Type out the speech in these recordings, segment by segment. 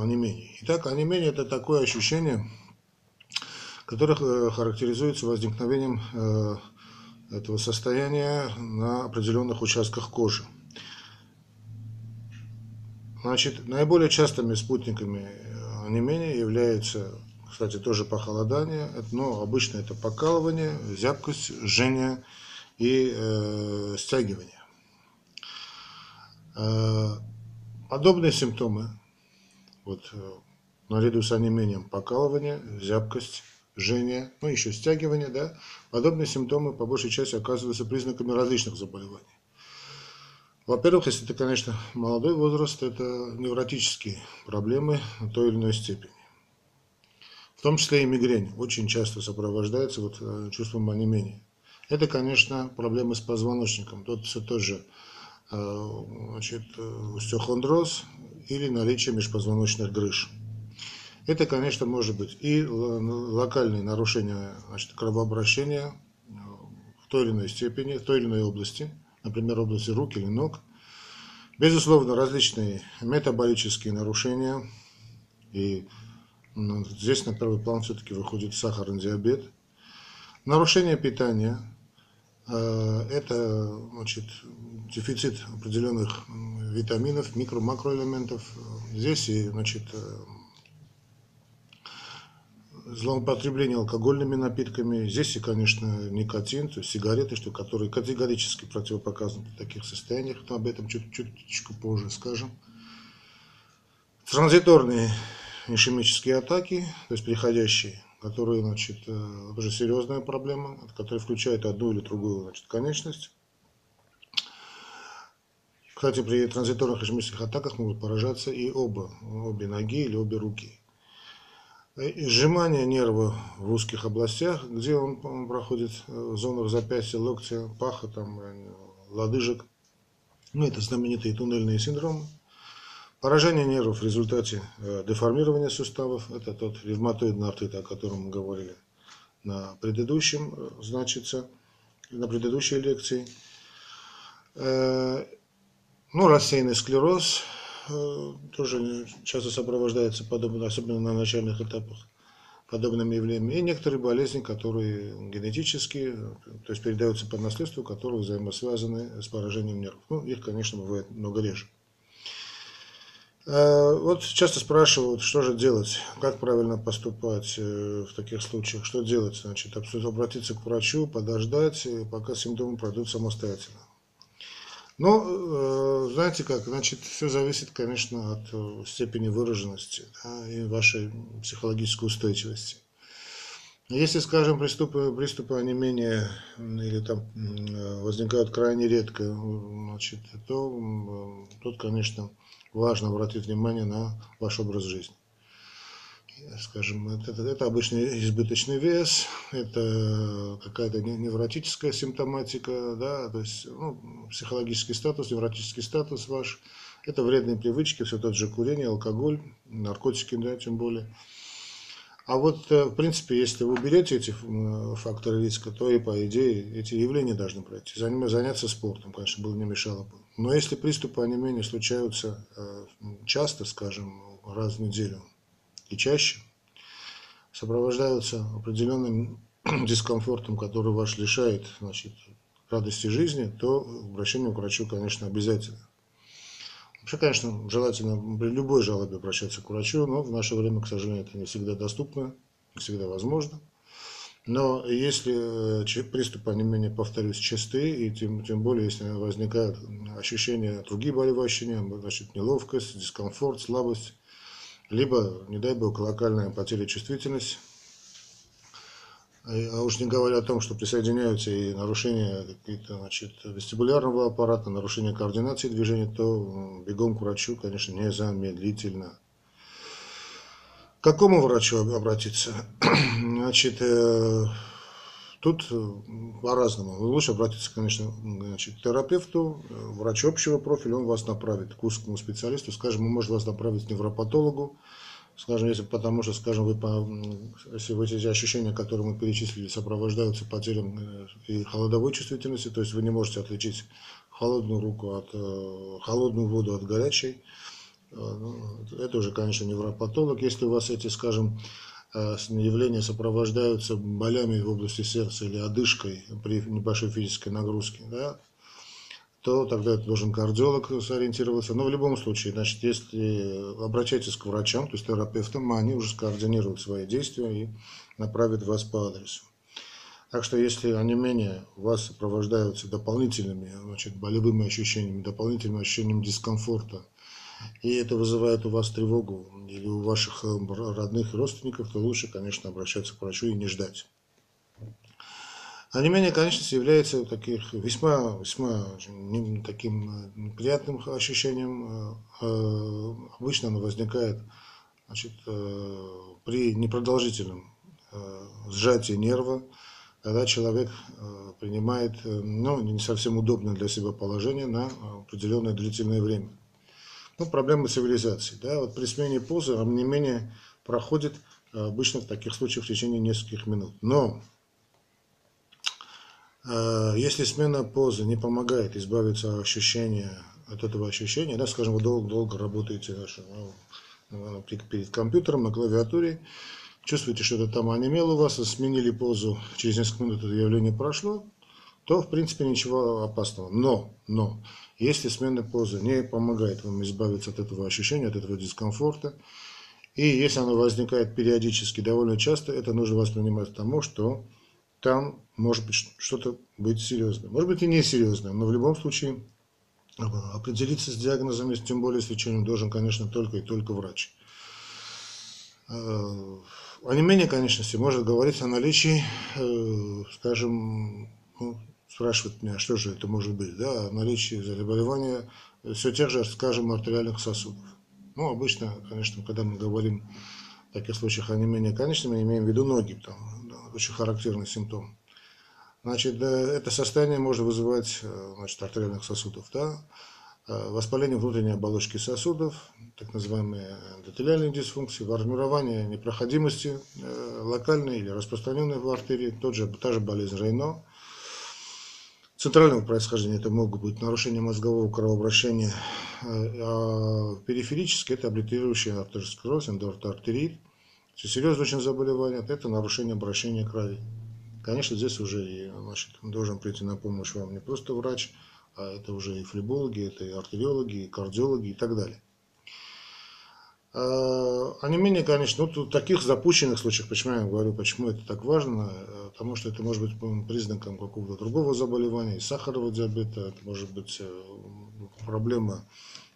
онемений. Итак, онемение – это такое ощущение, которое э, характеризуется возникновением э, этого состояния на определенных участках кожи. Значит, наиболее частыми спутниками онемения являются, кстати, тоже похолодание, но обычно это покалывание, зябкость, жжение и э, стягивание. Э, подобные симптомы, вот, э, наряду с онемением, покалывание, зябкость, жжение, ну еще стягивание, да, подобные симптомы по большей части оказываются признаками различных заболеваний. Во-первых, если это, конечно, молодой возраст, это невротические проблемы той или иной степени. В том числе и мигрень очень часто сопровождается вот э, чувством онемения. Это, конечно, проблемы с позвоночником. Тут все тоже значит, э, остеохондроз или наличие межпозвоночных грыж. Это, конечно, может быть и локальные нарушения значит, кровообращения в той или иной степени, в той или иной области, например, области рук или ног. Безусловно, различные метаболические нарушения. И здесь на первый план все-таки выходит сахарный диабет. Нарушение питания э, – это значит, дефицит определенных витаминов, микро-макроэлементов. Здесь и значит, э, злоупотребление алкогольными напитками. Здесь и, конечно, никотин, то есть сигареты, что, которые категорически противопоказаны в таких состояниях, но об этом чуть чуточку позже скажем. Транзиторные ишемические атаки, то есть приходящие, которые, значит, э, уже серьезная проблема, которая включает одну или другую значит, конечность. Кстати, при транзиторных ишемических атаках могут поражаться и оба, обе ноги или обе руки. Э, сжимание нерва в узких областях, где он, он проходит э, в зонах запястья, локтя, паха, там, э, лодыжек. Ну, это знаменитые туннельные синдромы. Поражение нервов в результате деформирования суставов. Это тот ревматоидный артрит, о котором мы говорили на предыдущем, значится, на предыдущей лекции. Ну, рассеянный склероз, Э, тоже часто сопровождается подобно, особенно на начальных этапах, подобными явлениями. И некоторые болезни, которые генетически, то есть передаются по наследству, которые взаимосвязаны с поражением нервов. Ну, их, конечно, бывает много реже. Э, вот часто спрашивают, что же делать, как правильно поступать э, в таких случаях, что делать, значит, обратиться к врачу, подождать, пока симптомы пройдут самостоятельно. Ну, знаете как, значит, все зависит, конечно, от э, степени выраженности да, и вашей психологической устойчивости. Если, скажем, приступы, приступы онемения или там э, возникают крайне редко, значит, то тут, конечно, важно обратить внимание на ваш образ жизни скажем, это, это обычный избыточный вес, это какая-то невротическая симптоматика, да, то есть ну, психологический статус, невротический статус ваш, это вредные привычки, все тот же курение, алкоголь, наркотики, да, тем более. А вот, э, в принципе, если вы уберете эти факторы риска, то и, по идее, эти явления должны пройти. Заняться спортом, конечно, было не мешало бы. Но если приступы онемения случаются э, часто, скажем, раз в неделю, и чаще, сопровождаются определенным дискомфортом, который вас лишает значит, радости жизни, то обращение к врачу, конечно, обязательно. Вообще, конечно, желательно при любой жалобе обращаться к врачу, но в наше время, к сожалению, это не всегда доступно, не всегда возможно. Но если э, приступы онемения, повторюсь, частые, и тем, тем более, если возникают ощущения, другие болевые значит, неловкость, дискомфорт, слабость, либо, не дай бог, локальная потеря чувствительности, а уж не говоря о том, что присоединяются и нарушения какие-то, значит, вестибулярного аппарата, нарушения координации движения, то бегом к врачу, конечно, незамедлительно. К какому врачу обратиться? Значит, э, Тут э, по-разному. Лучше обратиться, конечно, значит, к терапевту, э, врачу общего профиля, он вас направит к узкому специалисту, скажем, он может вас направить к невропатологу, скажем, если потому что, скажем, вы если вы эти ощущения, которые мы перечислили, сопровождаются потерей э, и холодовой чувствительности, то есть вы не можете отличить холодную руку от холодную воду от горячей, ну, это уже, конечно, невропатолог. Если у вас эти, скажем, явления сопровождаются болями в области сердца или одышкой при небольшой физической нагрузке, да, то тогда это должен кардиолог сориентироваться. Но в любом случае, значит, если обращайтесь к врачам, то есть терапевтам, они уже скоординируют свои действия и направят вас по адресу. Так что если онемение у вас сопровождаются дополнительными значит, болевыми ощущениями, дополнительным ощущением дискомфорта, и это вызывает у вас тревогу или у ваших родных и родственников, то лучше, конечно, обращаться к врачу и не ждать. А не менее, конечности является таких весьма, весьма таким э, приятным ощущением. Э, э, обычно оно возникает значит, при непродолжительном сжатии нерва, когда человек принимает ну, не совсем удобное для себя положение на определенное длительное время. Ну, проблема цивилизации. Да? Вот при смене позы, не менее, проходит обычно в таких случаях в течение нескольких минут. Но Э, если смена позы не помогает избавиться от ощущения, от этого ощущения, да, скажем, вы долго, долго работаете ну, перед компьютером на клавиатуре, чувствуете, что это там онемело у вас, сменили позу, через несколько минут это явление прошло, то, в принципе, ничего опасного. Но, но, если смена позы не помогает вам избавиться от этого ощущения, от этого дискомфорта, и если оно возникает периодически, довольно часто, это нужно воспринимать тому, что там может быть что-то быть серьезное. Может быть и не серьезное, но в любом случае э, определиться с диагнозом, тем более с лечением, должен, конечно, только и только врач. Э, а не менее, конечно, может говорить о наличии, э, скажем, ну, спрашивают меня, что же это может быть, да, о наличии заболевания все тех же, скажем, артериальных сосудов. Ну, обычно, конечно, когда мы говорим в таких случаях о не менее, конечно, мы имеем в виду ноги, там, очень характерный симптом. Значит, это состояние может вызывать э, значит, артериальных сосудов, да, э, воспаление внутренней оболочки сосудов, так называемые эндотелиальные дисфункции, формирование непроходимости э, локальной или распространенной в артерии, тот же, та же болезнь Рейно. Центрального происхождения это могут быть нарушения мозгового кровообращения, а периферически это облитерирующий артеросклероз, эндоартерит, серьезное очень заболевание – это нарушение обращения крови. Конечно, здесь уже и, значит, должен прийти на помощь вам не просто врач, а это уже и флебологи, это и артериологи, и кардиологи и так далее. А, а не менее, конечно, вот в таких запущенных случаях, почему я говорю, почему это так важно, потому что это может быть признаком какого-то другого заболевания, и сахарного диабета, это может быть э, проблема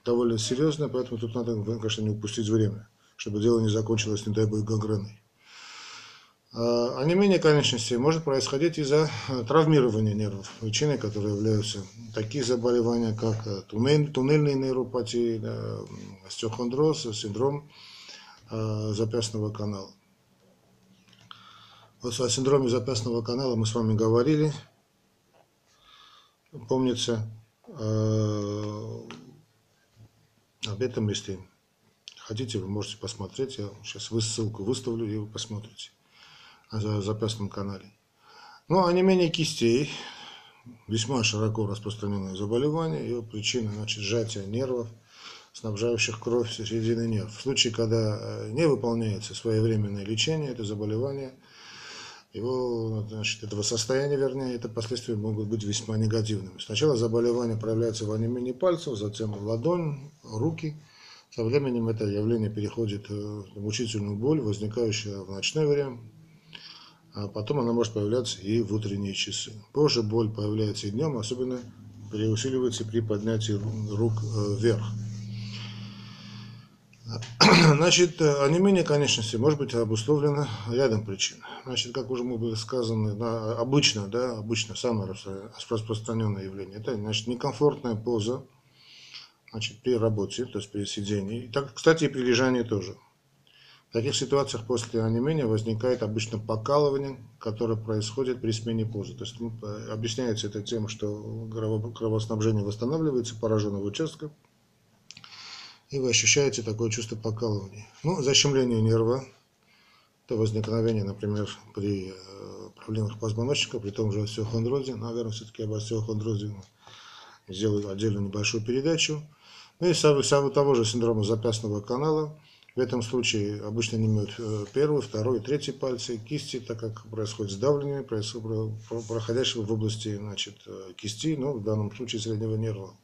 довольно серьезная, поэтому тут надо, конечно, не упустить время чтобы дело не закончилось, не дай бог, гангреной. А, а менее конечности может происходить из-за э, травмирования нервов, причиной которые являются такие заболевания, как э, туннель, туннельные нейропатии, остеохондроз, синдром э, запястного канала. Вот о синдроме запястного канала мы с вами говорили, помнится, об этом, если Хотите, вы можете посмотреть. Я сейчас ссылку выставлю, и вы посмотрите на запястном канале. Ну, а не менее кистей, весьма широко распространенное заболевание. Его причина, значит, сжатие нервов, снабжающих кровь в середины нерв. В случае, когда э, не выполняется своевременное лечение, это заболевание, его, значит, этого состояния, вернее, это последствия могут быть весьма негативными. Сначала заболевание проявляется в онемении пальцев, затем ладонь, руки – со временем это явление переходит в мучительную боль, возникающую в ночное время, а потом она может появляться и в утренние часы. Позже боль появляется и днем, особенно переусиливается при поднятии рук э, вверх. Значит, онемение конечности может быть обусловлено рядом причин. Значит, как уже мы были сказаны, да, обычно, да, обычно самое распространенное явление, это значит, некомфортная поза, значит, при работе, то есть при сидении. Так, кстати, и при лежании тоже. В таких ситуациях после онемения возникает обычно покалывание, которое происходит при смене позы. То есть объясняется это тем, что кровоснабжение восстанавливается пораженного участка, и вы ощущаете такое чувство покалывания. Ну, защемление нерва, это возникновение, например, при э, проблемах позвоночника, при том же остеохондрозе, наверное, все-таки об остеохондрозе сделаю отдельную небольшую передачу. Ну и самого того же синдрома запястного канала. В этом случае обычно не имеют э, первый, второй, третий пальцы кисти, так как происходит сдавливание, проходящего в области значит, э, кисти, ну, в данном случае среднего нерва.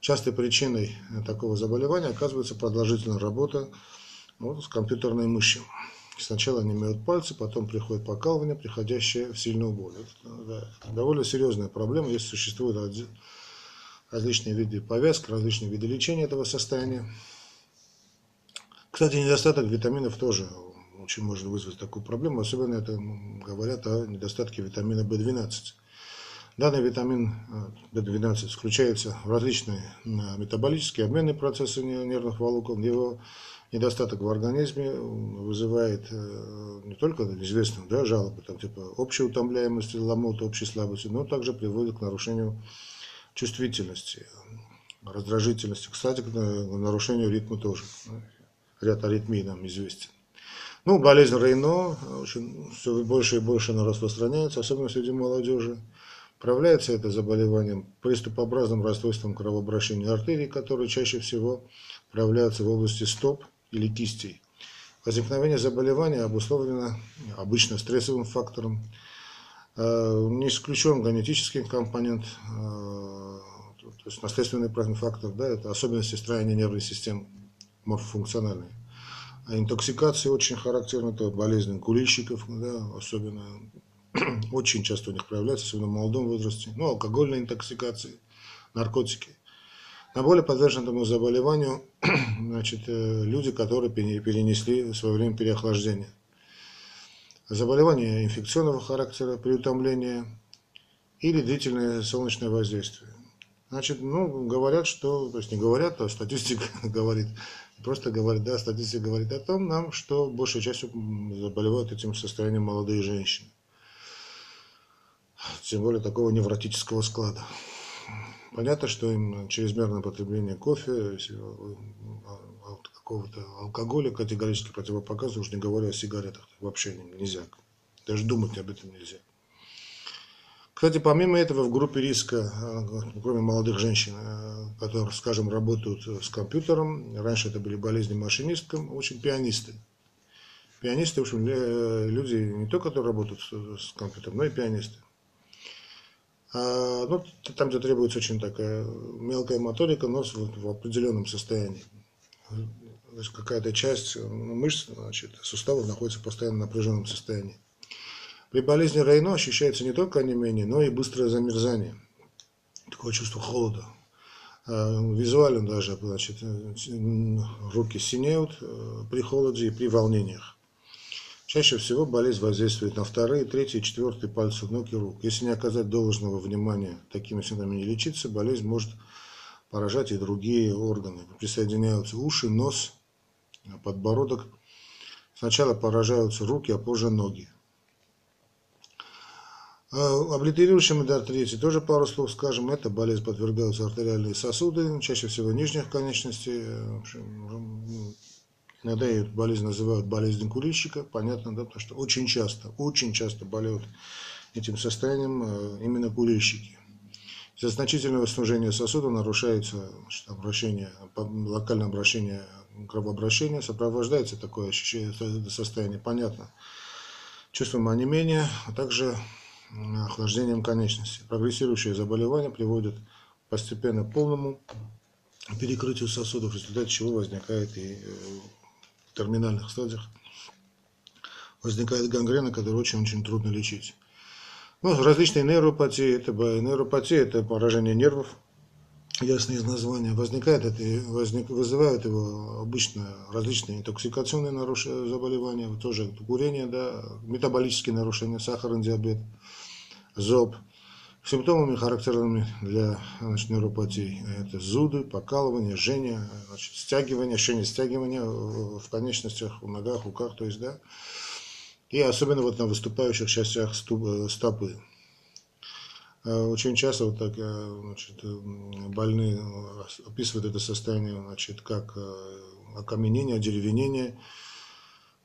Частой причиной такого заболевания оказывается продолжительная работа вот, с компьютерной мышью. Сначала они имеют пальцы, потом приходит покалывание, приходящее в сильную боль. Это, да, довольно серьезная проблема, если существуют различные виды повязок, различные виды лечения этого состояния. Кстати, недостаток витаминов тоже очень может вызвать такую проблему, особенно это говорят о недостатке витамина В12. Данный витамин В12 включается в различные метаболические обменные процессы нервных волокон. Его недостаток в организме вызывает э, не только известные да, жалобы, там, типа общей утомляемости, ломоты, общей слабости, но также приводит к нарушению чувствительности, раздражительности. Кстати, к нарушению ритма тоже. Ряд аритмий нам известен. Ну, болезнь Рейно очень, все больше и больше она распространяется, особенно среди молодежи. Проявляется это заболеванием приступообразным расстройством кровообращения артерий, которые чаще всего проявляются в области стоп или кистей. Возникновение заболевания обусловлено обычно стрессовым фактором. Э, не исключен генетический компонент, э, то есть наследственный фактор, да, это особенности строения нервной системы, морфофункциональные. А интоксикация очень характерна, это болезнь курильщиков, да, особенно очень часто у них проявляется, особенно в молодом возрасте. Ну, алкогольная интоксикация, наркотики. Наиболее подвержены этому заболеванию значит, э, люди, которые перенесли в свое время переохлаждение. Заболевание инфекционного характера, переутомление или длительное солнечное воздействие. Значит, ну, говорят, что, то есть не говорят, а статистика говорит, просто говорит, да, статистика говорит о том нам, что большей частью заболевают этим состоянием молодые женщины. Тем более такого невротического склада. Понятно, что им чрезмерное потребление кофе, какого-то алкоголя категорически противопоказано, уж не говоря о сигаретах, вообще нельзя. Даже думать об этом нельзя. Кстати, помимо этого, в группе риска, э, кроме молодых женщин, э, которые, скажем, работают с компьютером, раньше это были болезни машинисткам, очень пианисты. Пианисты, в общем, э, люди не только, которые работают с компьютером, но и пианисты. А, ну, там, где требуется очень такая мелкая моторика, но в определенном состоянии. То есть какая-то часть ну, мышц, значит, суставов находится в постоянно напряженном состоянии. При болезни Рейно ощущается не только онемение, но и быстрое замерзание. Такое чувство холода. А, визуально даже, значит, руки синеют э, при холоде и при волнениях. Чаще всего болезнь воздействует на вторые, третьи, четвертые пальцы ног и рук. Если не оказать должного внимания такими симптомами не лечиться, болезнь может поражать и другие органы. Присоединяются уши, нос, подбородок. Сначала поражаются руки, а позже ноги. А, Облитерирующим артерите тоже пару слов скажем. Это болезнь подвергаются артериальные сосуды, чаще всего нижних конечностей. В общем, Иногда эту болезнь называют болезнью курильщика, понятно, да, потому что очень часто, очень часто болеют этим состоянием э, именно курильщики. Из-за значительного снижения сосуда нарушается значит, обращение, локальное обращение кровообращения, сопровождается такое ощущение, состояние, понятно, чувством онемения, а также охлаждением конечностей. Прогрессирующее заболевание приводит постепенно к полному перекрытию сосудов, в результате чего возникает и э, терминальных стадиях возникает гангрена, которую очень-очень трудно лечить. Ну, различные нейропатии, это нейропатия, это поражение нервов, ясно из названия. Возникает это, возник, вызывают его обычно различные интоксикационные нарушения, заболевания, тоже курение, да, метаболические нарушения, сахарный диабет, зоб – Симптомами, характерными для значит, нейропатии, это зуды, покалывание, жжение, значит, стягивание, ощущение стягивания в конечностях, в ногах, руках, то есть, да, и особенно вот на выступающих частях э, стопы. Э, очень часто вот так, э, значит, больные описывают это состояние значит, как окаменение, одеревенение.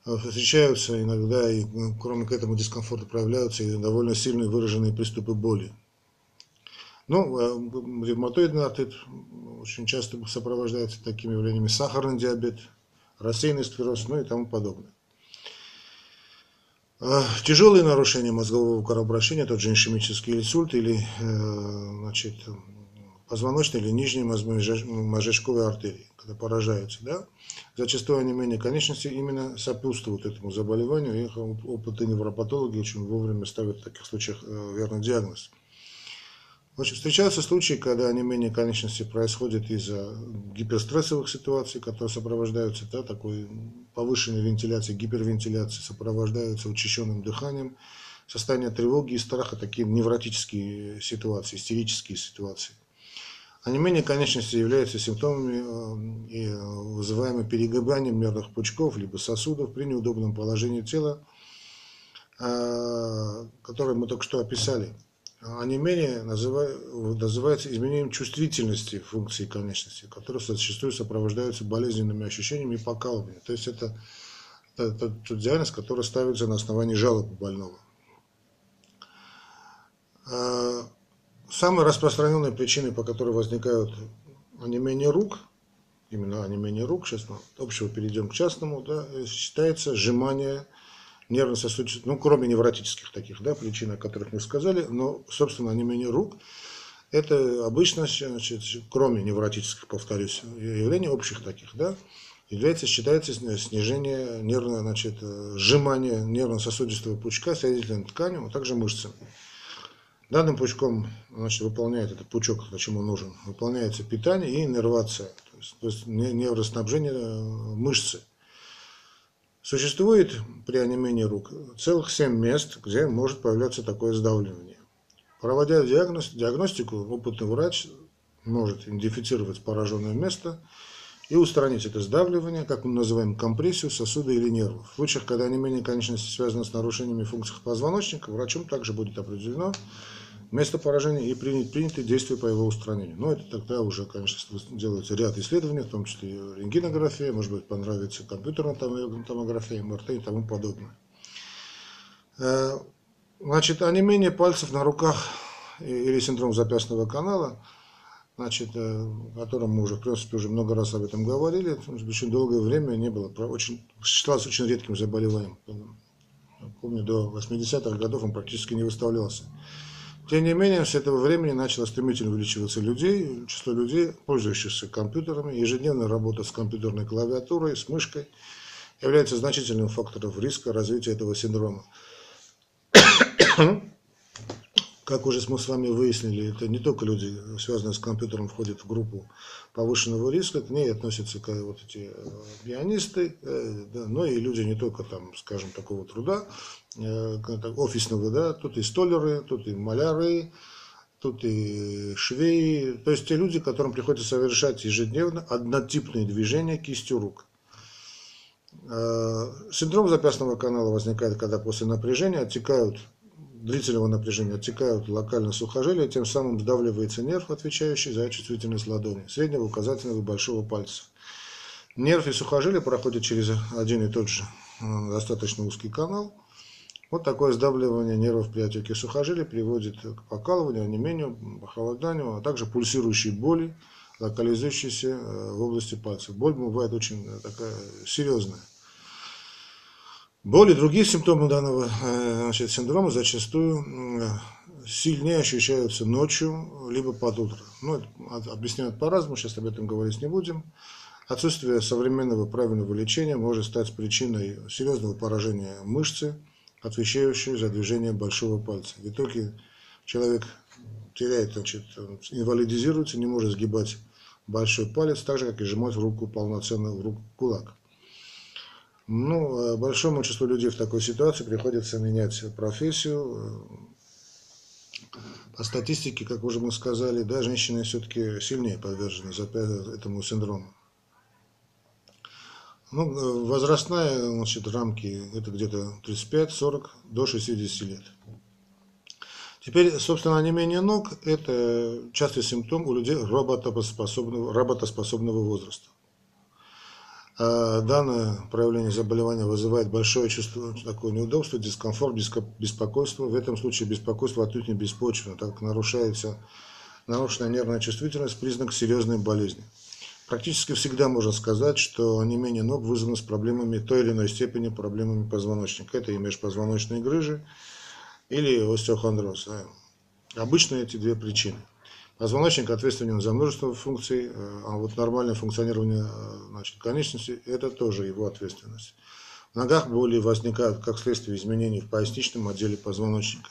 Встречаются иногда, и кроме к этому дискомфорта проявляются и довольно сильные выраженные приступы боли. Ну, э, ревматоидный артрит очень часто сопровождается такими явлениями сахарный диабет, рассеянный склероз, ну и тому подобное. Э, тяжелые нарушения мозгового кровообращения, тот же ишемический инсульт или значит, позвоночной или нижней мозжечковой артерии, когда поражаются, да, зачастую онемение конечности именно сопутствуют этому заболеванию, и опыты невропатологи очень вовремя ставят в таких случаях э, верный диагноз. Общем, встречаются случаи, когда онемение конечности происходит из-за гиперстрессовых ситуаций, которые сопровождаются да, такой повышенной вентиляцией, гипервентиляцией, сопровождаются учащенным дыханием, состояние тревоги и страха, такие невротические ситуации, истерические ситуации. Онемение конечности является симптомами, э, э, вызываемыми перегибанием нервных пучков либо сосудов при неудобном положении тела, э, которое мы только что описали. Онемение называется изменением чувствительности функции конечности, которые зачастую сопровождаются болезненными ощущениями и покалыванием. То есть это, тот диагноз, который ставится на основании жалобы больного. Самые распространенные причины, по которой возникают онемение рук, именно онемение рук, сейчас мы общего перейдем к частному, да, считается сжимание нервно-сосудистых, ну, кроме невротических таких, да, причин, о которых мы сказали, но, собственно, онемение рук, это обычно, значит, кроме невротических, повторюсь, явлений общих таких, да, является, считается снижение нервного, значит, сжимания нервно-сосудистого пучка соединительной тканью, а также мышцами. Данным пучком значит, выполняет этот пучок, зачем он нужен, выполняется питание и иннервация, то есть, то есть невроснабжение э, мышцы. Существует при онемении рук целых 7 мест, где может появляться такое сдавливание. Проводя диагностику, опытный врач может идентифицировать пораженное место и устранить это сдавливание, как мы называем компрессию сосуда или нервов. В случаях, когда онемение конечности связано с нарушениями функций позвоночника, врачом также будет определено, место поражения и принять принятые действия по его устранению. Но это тогда уже, конечно, делается ряд исследований, в том числе рентгенография, может быть, понравится компьютерная томография, МРТ и тому подобное. Э, значит, онемение пальцев на руках или синдром запястного канала, значит, э, о котором мы уже, в принципе, уже много раз об этом говорили, очень долгое время не было, очень, считалось очень редким заболеванием. Помню, до 80-х годов он практически не выставлялся. Тем не менее, с этого времени начало стремительно увеличиваться людей, число людей, пользующихся компьютерами. Ежедневная работа с компьютерной клавиатурой, с мышкой является значительным фактором риска развития этого синдрома. Как уже мы с вами выяснили, это не только люди, связанные с компьютером, входят в группу повышенного риска, к ней относятся вот эти э, пианисты, э, да, но и люди не только там, скажем, такого труда, э, офисного, да, тут и столеры, тут и маляры, тут и швеи, то есть те люди, которым приходится совершать ежедневно однотипные движения кистью рук. Синдром запястного канала возникает, когда после напряжения оттекают длительного напряжения оттекают локально сухожилия, тем самым сдавливается нерв, отвечающий за чувствительность ладони, среднего, указательного и большого пальца. Нерв и сухожилие проходят через один и тот же э, достаточно узкий канал. Вот такое сдавливание нервов при отеке сухожилия приводит к покалыванию, онемению, похолоданию, а также пульсирующей боли, локализующейся э, в области пальцев. Боль бывает очень э, такая серьезная. Боли и другие симптомы данного э, значит, синдрома зачастую сильнее ощущаются ночью, либо под утро. Ну, объясняют по-разному, сейчас об этом говорить не будем. Отсутствие современного правильного лечения может стать причиной серьезного поражения мышцы, отвечающей за движение большого пальца. В итоге человек теряет, значит, инвалидизируется, не может сгибать большой палец, так же, как и сжимать руку полноценно в руку кулак. Ну, большому числу людей в такой ситуации приходится менять профессию. По статистике, как уже мы сказали, да, женщины все-таки сильнее подвержены этому синдрому. Ну, возрастная значит, рамки это где-то 35-40 до 60 лет. Теперь, собственно, онемение ног – это частый симптом у людей работоспособного, работоспособного возраста. А, данное проявление заболевания вызывает большое чувство такое неудобства, дискомфорт, беспокойство. В этом случае беспокойство отнюдь не беспочвенно, так как нарушается нарушенная нервная чувствительность – признак серьезной болезни. Практически всегда можно сказать, что онемение ног вызвано с проблемами той или иной степени проблемами позвоночника. Это и межпозвоночные грыжи или остеохондроз. Да. Обычно эти две причины. Позвоночник ответственен за множество функций, э, а вот нормальное функционирование э, значит, конечности – это тоже его ответственность. В ногах боли возникают как следствие изменений в поясничном отделе позвоночника.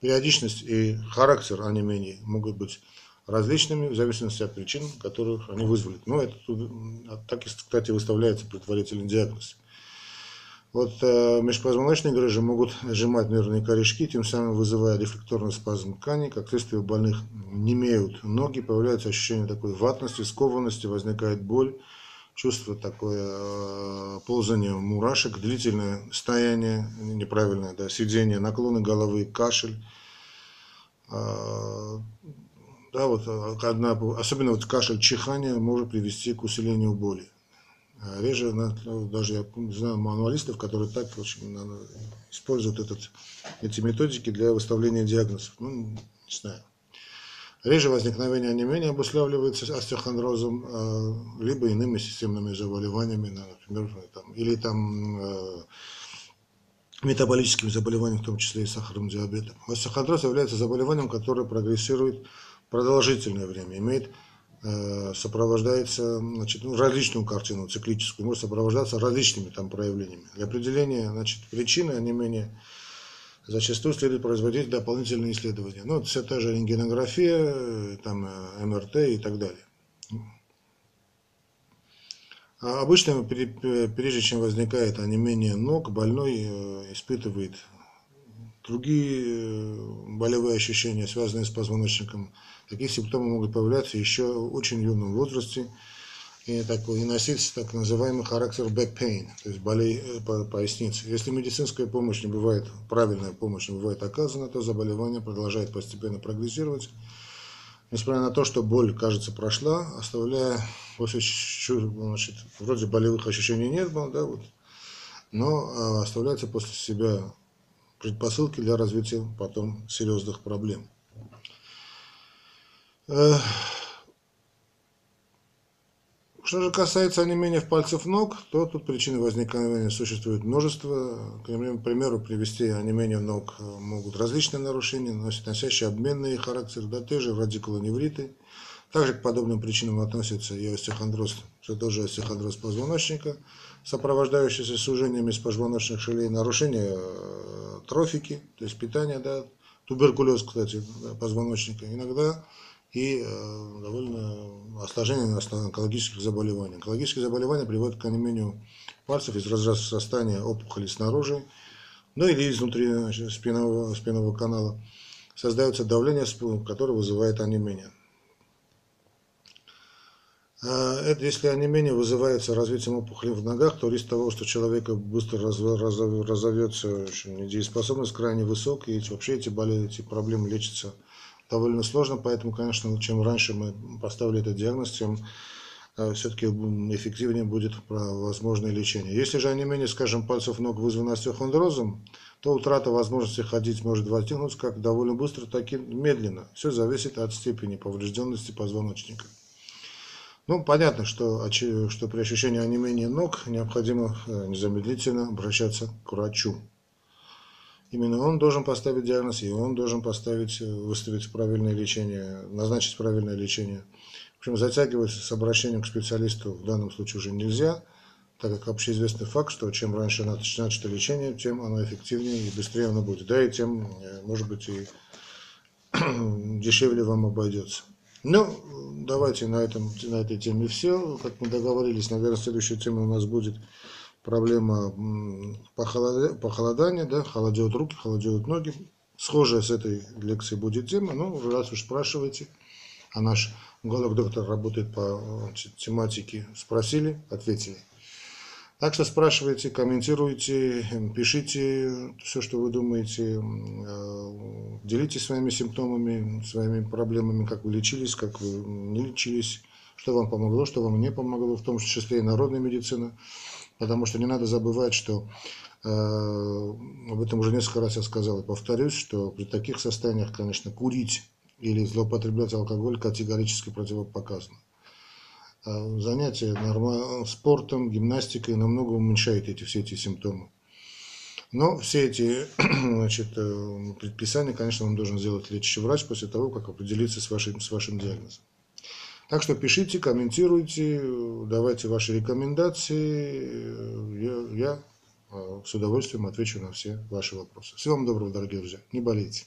Периодичность и характер онемений могут быть различными в зависимости от причин, которых они вызвали. Но это так, кстати, выставляется предварительный диагноз. Вот э, межпозвоночные грыжи могут сжимать нервные корешки, тем самым вызывая рефлекторный спазм тканей. Как следствие, у больных не имеют ноги, появляется ощущение такой ватности, скованности, возникает боль, чувство такое э, ползание мурашек, длительное стояние неправильное, да, сидение, наклоны головы, кашель. Э, да, вот э, одна, особенно вот кашель, чихание может привести к усилению боли. А реже, ну, даже я знаю мануалистов, которые так очень используют этот, эти методики для выставления диагнозов. Ну, не знаю. Реже возникновение онемения обуславливается остеохондрозом, э, либо иными системными заболеваниями, например, там, или там э, метаболическими заболеваниями, в том числе и сахарным диабетом. Остеохондроз является заболеванием, которое прогрессирует продолжительное время, имеет сопровождается значит, ну, различную картину циклическую, может сопровождаться различными там проявлениями. Для определения значит, причины онемения зачастую следует производить дополнительные исследования. Ну, все та же рентгенография, там, э, МРТ и так далее. А обычно, прежде чем возникает онемение ног, больной э, испытывает другие болевые ощущения, связанные с позвоночником, Такие симптомы могут появляться еще в очень юном возрасте и, такой, и носить так называемый характер back pain, то есть болей э, по поясницы. Если медицинская помощь не бывает, правильная помощь не бывает оказана, то заболевание продолжает постепенно прогрессировать. Несмотря на то, что боль, кажется, прошла, оставляя после значит, вроде болевых ощущений нет, да, вот, но а, оставляется после себя предпосылки для развития потом серьезных проблем. Что же касается онемения в пальцев ног, то тут причины возникновения существует множество. К примеру, привести онемение ног могут различные нарушения, носящие обменный характер, да, те же радикулоневриты. Также к подобным причинам относится и остеохондроз, что тоже остеохондроз позвоночника, сопровождающийся сужениями из позвоночных шелей, нарушение э, трофики, то есть питания, да, туберкулез, кстати, позвоночника. Иногда и э, довольно осложнение онкологических заболеваний. Онкологические заболевания приводят к онемению пальцев из разрастания опухоли снаружи, ну или изнутри значит, спинного, спинного канала. Создается давление, которое вызывает онемение. А это, если онемение вызывается развитием опухоли в ногах, то риск того, что человека быстро разовьется недееспособность крайне высок, и вообще эти, болезни, эти проблемы лечатся довольно сложно, поэтому, конечно, чем раньше мы поставили этот диагноз, тем э, все-таки эффективнее будет возможное лечение. Если же онемение, скажем, пальцев ног вызвано остеохондрозом, то утрата возможности ходить может возникнуть как довольно быстро, так и медленно. Все зависит от степени поврежденности позвоночника. Ну, понятно, что, что при ощущении онемения ног необходимо э, незамедлительно обращаться к врачу. Именно он должен поставить диагноз, и он должен поставить, э, выставить правильное лечение, назначить правильное лечение. В общем, затягивать с обращением к специалисту в данном случае уже нельзя, так как общеизвестный факт, что чем раньше начато лечение, тем оно эффективнее и быстрее оно будет. Да, и тем, э, может быть, и дешевле вам обойдется. Ну, давайте на, этом, на этой теме все. Как мы договорились, наверное, следующая тема у нас будет проблема похолодания, да, холодеют руки, холодеют ноги. Схожая с этой лекцией будет тема, ну, раз уж спрашиваете, а наш онколог-доктор работает по тематике, спросили, ответили. Так что спрашивайте, комментируйте, пишите все, что вы думаете, э, делитесь своими симптомами, своими проблемами, как вы лечились, как вы не лечились, что вам помогло, что вам не помогло, в том числе и народная медицина. Потому что не надо забывать, что э, об этом уже несколько раз я сказал и повторюсь, что при таких состояниях, конечно, курить или злоупотреблять алкоголь категорически противопоказано. А занятие норма... спортом, гимнастикой намного уменьшает эти, все эти симптомы. Но все эти значит, э, предписания, конечно, вам должен сделать лечащий врач после того, как определиться с вашим, с вашим диагнозом. Так что пишите, комментируйте, давайте ваши рекомендации. Я, я э, с удовольствием отвечу на все ваши вопросы. Всего вам доброго, дорогие друзья. Не болейте.